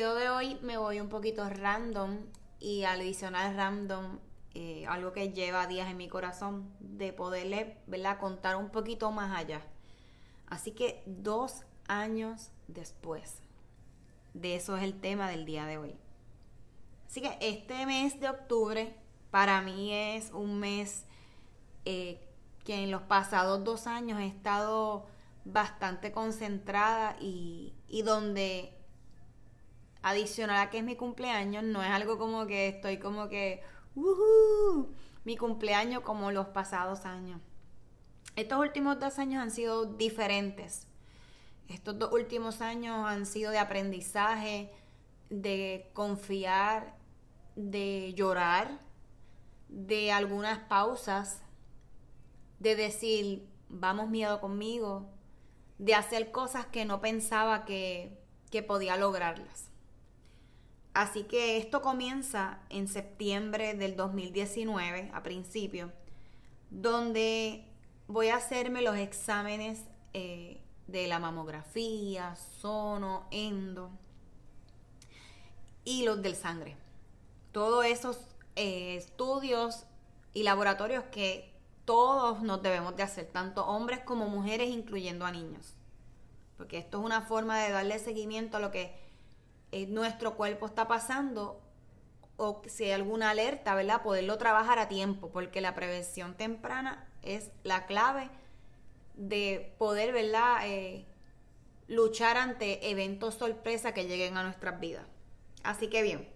De hoy me voy un poquito random y al adicional random, eh, algo que lleva días en mi corazón, de poderle ¿verdad? contar un poquito más allá. Así que dos años después, de eso es el tema del día de hoy. Así que este mes de octubre para mí es un mes eh, que en los pasados dos años he estado bastante concentrada y, y donde adicional a que es mi cumpleaños, no es algo como que estoy como que, mi cumpleaños como los pasados años. Estos últimos dos años han sido diferentes. Estos dos últimos años han sido de aprendizaje, de confiar, de llorar, de algunas pausas, de decir, vamos miedo conmigo, de hacer cosas que no pensaba que, que podía lograrlas. Así que esto comienza en septiembre del 2019, a principio, donde voy a hacerme los exámenes eh, de la mamografía, sono, endo y los del sangre. Todos esos eh, estudios y laboratorios que todos nos debemos de hacer, tanto hombres como mujeres, incluyendo a niños. Porque esto es una forma de darle seguimiento a lo que eh, nuestro cuerpo está pasando o si hay alguna alerta, ¿verdad? Poderlo trabajar a tiempo, porque la prevención temprana es la clave de poder, ¿verdad? Eh, luchar ante eventos sorpresa que lleguen a nuestras vidas. Así que bien,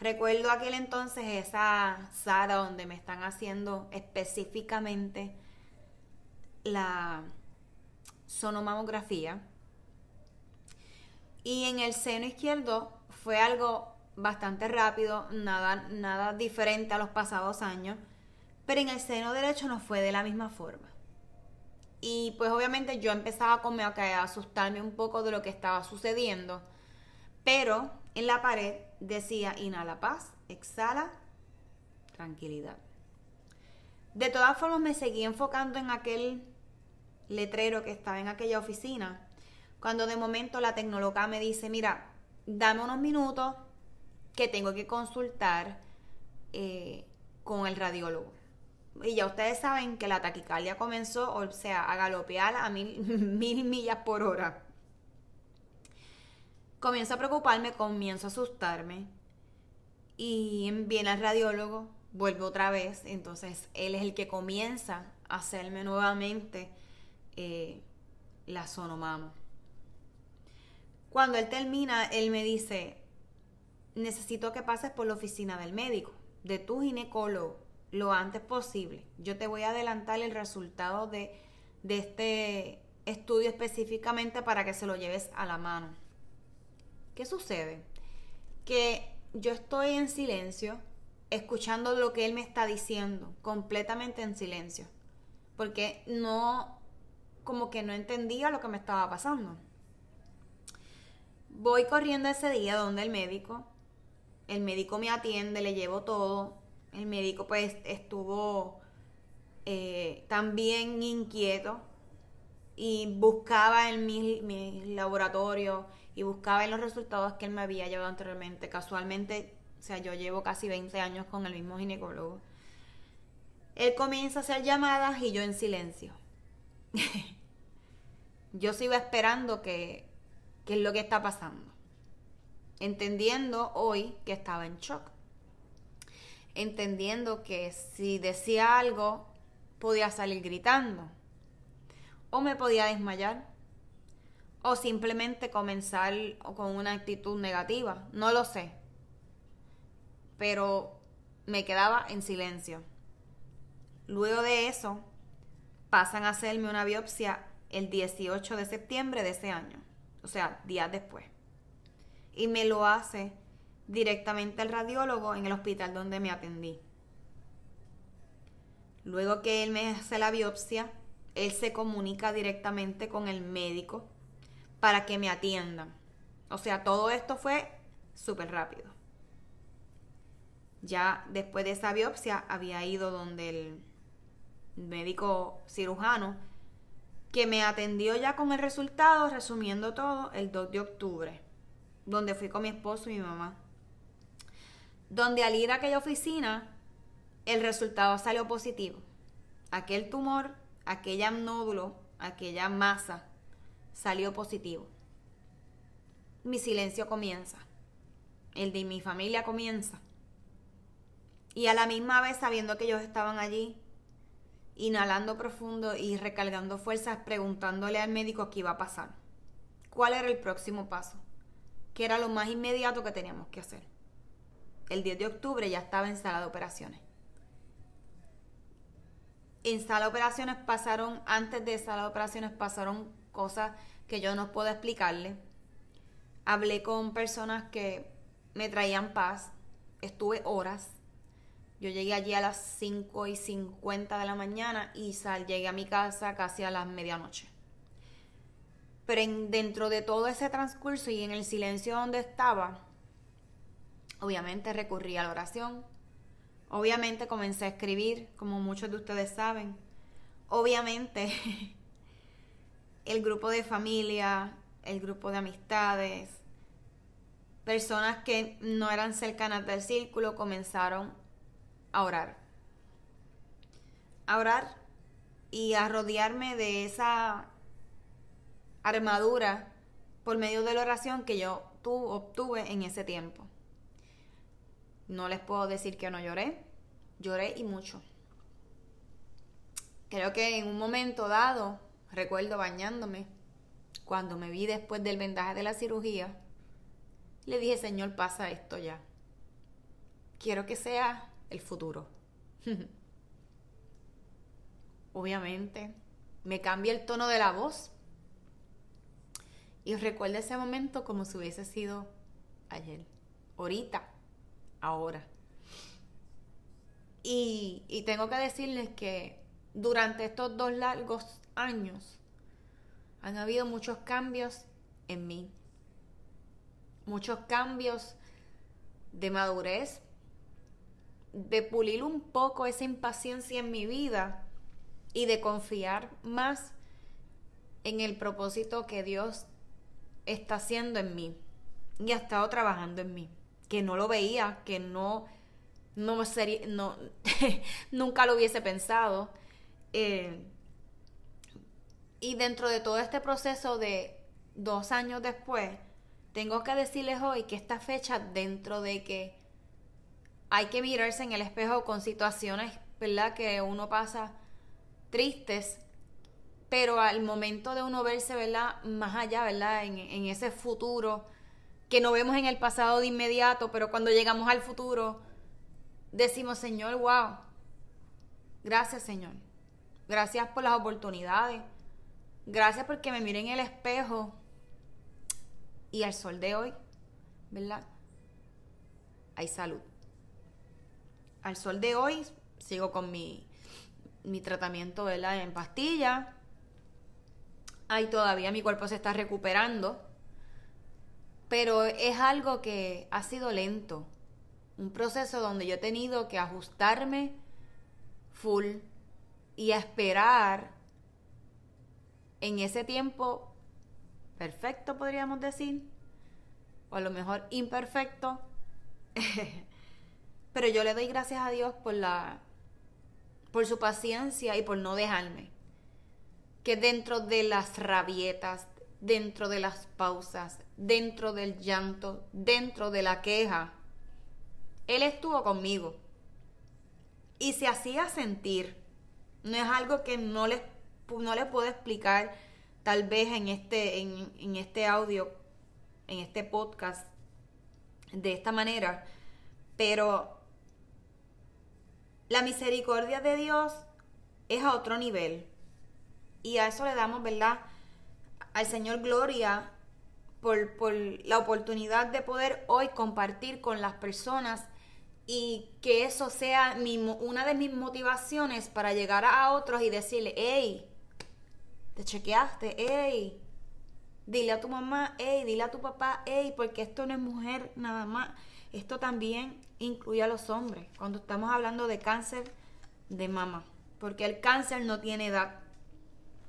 recuerdo aquel entonces esa sala donde me están haciendo específicamente la sonomamografía y en el seno izquierdo fue algo bastante rápido, nada, nada diferente a los pasados años, pero en el seno derecho no fue de la misma forma. Y pues obviamente yo empezaba como a asustarme un poco de lo que estaba sucediendo, pero en la pared decía inhala paz, exhala tranquilidad. De todas formas me seguí enfocando en aquel letrero que estaba en aquella oficina cuando de momento la tecnóloga me dice, mira, dame unos minutos que tengo que consultar eh, con el radiólogo. Y ya ustedes saben que la taquicardia comenzó, o sea, a galopear a mil, mil millas por hora. Comienzo a preocuparme, comienzo a asustarme. Y viene el radiólogo, vuelve otra vez. Entonces él es el que comienza a hacerme nuevamente eh, la sonomama. Cuando él termina, él me dice, necesito que pases por la oficina del médico. de tu ginecólogo lo antes posible. Yo te voy a adelantar el resultado de, de este estudio específicamente para que se lo lleves a la mano. ¿Qué sucede? Que yo estoy en silencio, escuchando lo que él me está diciendo, completamente en silencio, porque no, como que no entendía lo que me estaba pasando. Voy corriendo ese día donde el médico, el médico me atiende, le llevo todo, el médico pues estuvo eh, también inquieto y buscaba en mi, mi laboratorio y buscaba en los resultados que él me había llevado anteriormente. Casualmente, o sea, yo llevo casi 20 años con el mismo ginecólogo. Él comienza a hacer llamadas y yo en silencio. yo sigo esperando que, qué es lo que está pasando. Entendiendo hoy que estaba en shock. Entendiendo que si decía algo, podía salir gritando o me podía desmayar o simplemente comenzar con una actitud negativa, no lo sé. Pero me quedaba en silencio. Luego de eso, pasan a hacerme una biopsia el 18 de septiembre de ese año, o sea, días después. Y me lo hace directamente el radiólogo en el hospital donde me atendí. Luego que él me hace la biopsia, él se comunica directamente con el médico para que me atiendan. O sea, todo esto fue súper rápido. Ya después de esa biopsia había ido donde el médico cirujano que me atendió ya con el resultado, resumiendo todo, el 2 de octubre, donde fui con mi esposo y mi mamá. Donde al ir a aquella oficina, el resultado salió positivo. Aquel tumor aquella nódulo, aquella masa, salió positivo. Mi silencio comienza. El de mi familia comienza. Y a la misma vez, sabiendo que ellos estaban allí, inhalando profundo y recargando fuerzas, preguntándole al médico qué iba a pasar. ¿Cuál era el próximo paso? ¿Qué era lo más inmediato que teníamos que hacer? El 10 de octubre ya estaba en sala de operaciones en sala de operaciones pasaron, antes de sala de operaciones pasaron cosas que yo no puedo explicarle. Hablé con personas que me traían paz. Estuve horas. Yo llegué allí a las 5 y 50 de la mañana y sal, llegué a mi casa casi a las medianoche. Pero dentro de todo ese transcurso y en el silencio donde estaba, obviamente recurrí a la oración, Obviamente comencé a escribir, como muchos de ustedes saben. Obviamente el grupo de familia, el grupo de amistades, personas que no eran cercanas del círculo comenzaron a orar. A orar y a rodearme de esa armadura por medio de la oración que yo obtuve en ese tiempo. No les puedo decir que no lloré. Lloré y mucho. Creo que en un momento dado, recuerdo bañándome, cuando me vi después del vendaje de la cirugía, le dije, Señor, pasa esto ya. Quiero que sea el futuro. Obviamente, me cambia el tono de la voz. Y recuerdo ese momento como si hubiese sido ayer, ahorita ahora. Y, y tengo que decirles que durante estos dos largos años han habido muchos cambios en mí. Muchos cambios de madurez, de pulir un poco esa impaciencia en mi vida y de confiar más en el propósito que Dios está haciendo en mí y ha estado trabajando en mí que no lo veía, que no, no, sería, no nunca lo hubiese pensado. Eh, y dentro de todo este proceso de dos años después, tengo que decirles hoy que esta fecha, dentro de que hay que mirarse en el espejo con situaciones, ¿verdad? Que uno pasa tristes, pero al momento de uno verse, ¿verdad? Más allá, ¿verdad? En, en ese futuro que no vemos en el pasado de inmediato, pero cuando llegamos al futuro, decimos, Señor, wow, gracias Señor. Gracias por las oportunidades. Gracias porque me miré en el espejo y al sol de hoy, ¿verdad? Hay salud. Al sol de hoy sigo con mi, mi tratamiento, ¿verdad? En pastilla. Ahí todavía mi cuerpo se está recuperando. Pero es algo que ha sido lento. Un proceso donde yo he tenido que ajustarme full y esperar en ese tiempo perfecto, podríamos decir, o a lo mejor imperfecto. Pero yo le doy gracias a Dios por la por su paciencia y por no dejarme. Que dentro de las rabietas, dentro de las pausas, dentro del llanto, dentro de la queja, Él estuvo conmigo. Y se hacía sentir. No es algo que no les, no puedo explicar tal vez en este, en, en este audio, en este podcast, de esta manera. Pero la misericordia de Dios es a otro nivel. Y a eso le damos, ¿verdad? Al Señor gloria por, por la oportunidad de poder hoy compartir con las personas y que eso sea una de mis motivaciones para llegar a otros y decirle, hey, te chequeaste, hey, dile a tu mamá, hey, dile a tu papá, hey, porque esto no es mujer nada más, esto también incluye a los hombres, cuando estamos hablando de cáncer de mama, porque el cáncer no tiene edad.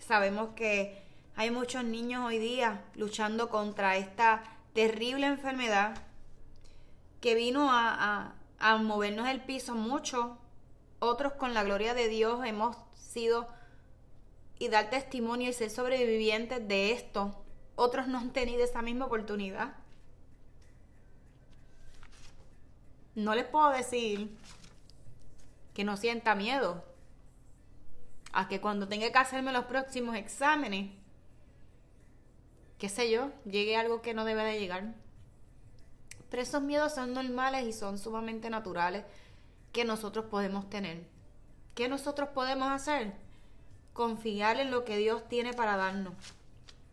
Sabemos que hay muchos niños hoy día luchando contra esta terrible enfermedad que vino a, a, movernos el piso mucho. Otros con la gloria de Dios hemos sido y dar testimonio y ser sobrevivientes de esto. Otros no han tenido esa misma oportunidad. No les puedo decir que no sienta miedo a que cuando tenga que hacerme los próximos exámenes, qué sé yo, llegue algo que no debe de llegar. Pero esos miedos son normales y son sumamente naturales que nosotros podemos tener. ¿Qué nosotros podemos hacer? Confiar en lo que Dios tiene para darnos.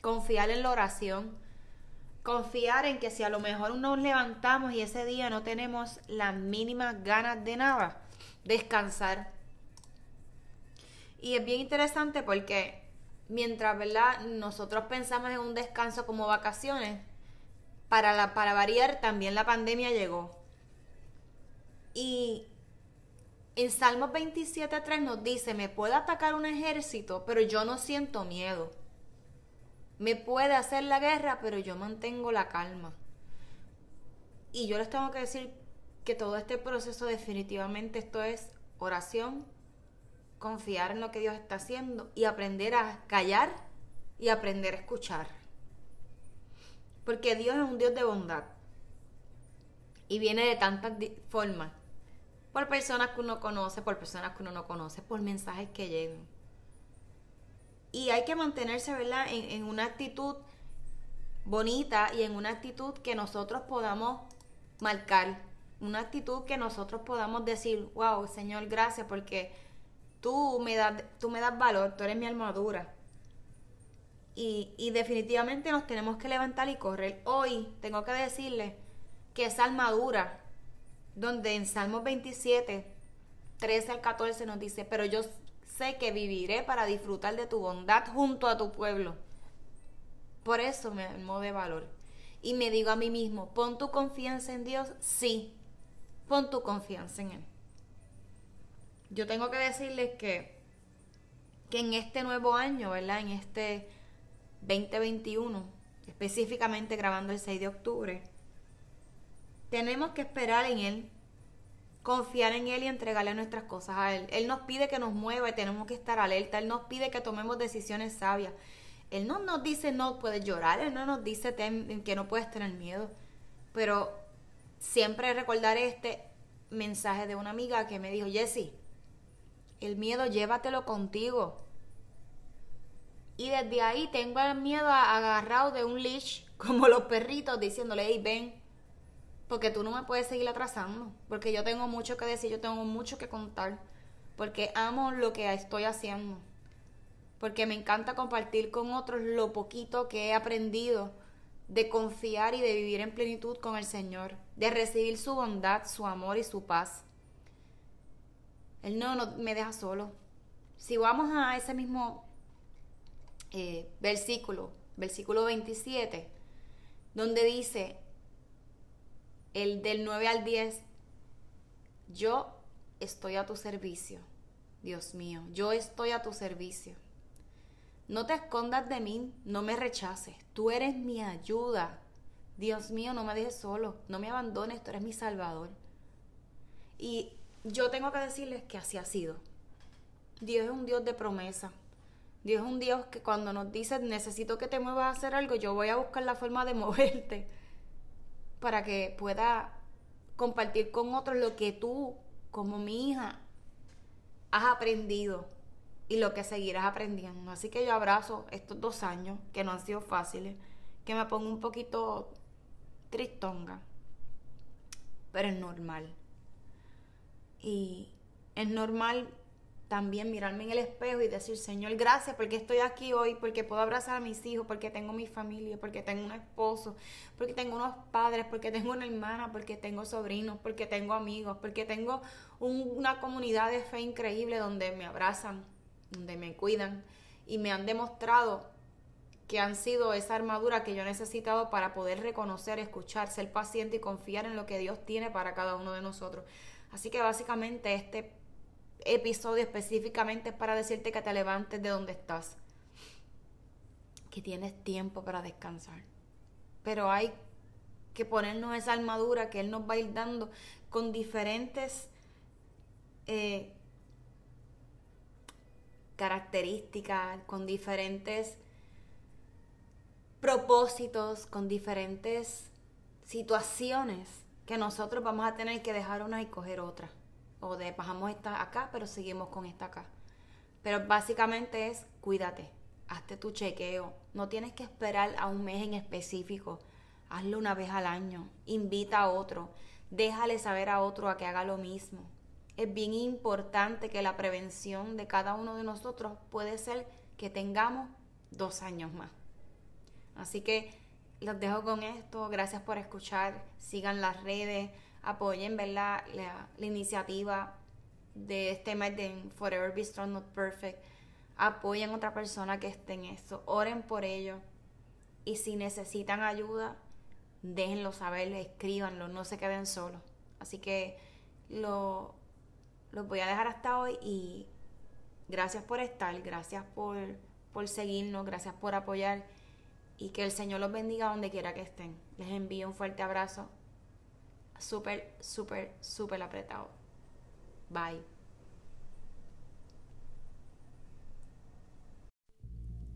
Confiar en la oración confiar en que si a lo mejor nos levantamos y ese día no tenemos las mínimas ganas de nada, descansar. Y es bien interesante porque mientras, ¿verdad? Nosotros pensamos en un descanso como vacaciones, para, la, para variar también la pandemia llegó. Y en Salmos 27.3 nos dice, me puede atacar un ejército, pero yo no siento miedo me puede hacer la guerra, pero yo mantengo la calma. Y yo les tengo que decir que todo este proceso definitivamente esto es oración, confiar en lo que Dios está haciendo y aprender a callar y aprender a escuchar. Porque Dios es un Dios de bondad. Y viene de tantas formas. Por personas que uno conoce, por personas que uno no conoce, por mensajes que llegan. Y hay que mantenerse, ¿verdad?, en, una actitud bonita y en una actitud que nosotros podamos marcar. Una actitud que nosotros podamos decir, wow, Señor, gracias porque tú me das, tú me das valor, tú eres mi armadura. Y, y definitivamente nos tenemos que levantar y correr. Hoy tengo que decirle que esa armadura, donde en Salmos 27, 13 al 14 nos dice, pero yo sé que viviré para disfrutar de tu bondad junto a tu pueblo. Por eso me armo de valor. Y me digo a mí mismo, pon tu confianza en Dios, sí, pon tu confianza en Él. Yo tengo que decirles que, que en este nuevo año, ¿verdad? En este 2021, específicamente grabando el 6 de octubre, tenemos que esperar en Él confiar en Él y entregarle nuestras cosas a Él. Él nos pide que nos mueva y tenemos que estar alerta. Él nos pide que tomemos decisiones sabias. Él no nos dice no puedes llorar, Él no nos dice que no puedes tener miedo. Pero siempre recordar este mensaje de una amiga que me dijo, Jesse, el miedo llévatelo contigo. Y desde ahí tengo el miedo agarrado de un leash, como los perritos, diciéndole, hey, ven, porque tú no me puedes seguir atrasando, porque yo tengo mucho que decir, yo tengo mucho que contar, porque amo lo que estoy haciendo, porque me encanta compartir con otros lo poquito que he aprendido de confiar y de vivir en plenitud con el Señor, de recibir su bondad, su amor y su paz. Él no, me deja solo. Si vamos a ese mismo eh, versículo, versículo 27, donde dice, el del 9 al 10, yo estoy a tu servicio, Dios mío, yo estoy a tu servicio. No te escondas de mí, no me rechaces, tú eres mi ayuda. Dios mío, no me dejes solo, no me abandones, tú eres mi salvador. Y yo tengo que decirles que así ha sido. Dios es un Dios de promesa. Dios es un Dios que cuando nos dice necesito que te muevas a hacer algo, yo voy a buscar la forma de moverte para que pueda compartir con otros lo que tú, como mi hija, has aprendido y lo que seguirás aprendiendo. Así que yo abrazo estos dos años que no han sido fáciles, que me pongo un poquito tristonga, pero es normal. Y es normal también mirarme en el espejo y decir, Señor, gracias porque estoy aquí hoy, porque puedo abrazar a mis hijos, porque tengo mi familia, porque tengo un esposo, porque tengo unos padres, porque tengo una hermana, porque tengo sobrinos, porque tengo amigos, porque tengo una comunidad de fe increíble donde me abrazan, donde me cuidan y me han demostrado que han sido esa armadura que yo he necesitado para poder reconocer, escuchar, ser paciente y confiar en lo que Dios tiene para cada uno de nosotros. Así que básicamente este episodio específicamente es para decirte que te levantes de donde estás, que tienes tiempo para descansar. Pero hay que ponernos esa armadura que Él nos va a ir dando con diferentes eh, características, con diferentes propósitos, con diferentes situaciones que nosotros vamos a tener que dejar una y coger otra o de bajamos esta acá, pero seguimos con esta acá. Pero básicamente es cuídate, hazte tu chequeo, no tienes que esperar a un mes en específico, hazlo una vez al año, invita a otro, déjale saber a otro a que haga lo mismo. Es bien importante que la prevención de cada uno de nosotros puede ser que tengamos dos años más. Así que los dejo con esto, gracias por escuchar, sigan las redes, apoyen La, la, iniciativa de este mes de Forever Be Strong Not Perfect. Apoyen a otra persona que esté en esto. Oren por ellos. Y si necesitan ayuda, déjenlo saber, escríbanlo, no se queden solos. Así que lo, los voy a dejar hasta hoy y gracias por estar, gracias por, por seguirnos, gracias por apoyar y que el Señor los bendiga donde quiera que estén. Les envío un fuerte abrazo súper, súper, súper apretado. Bye.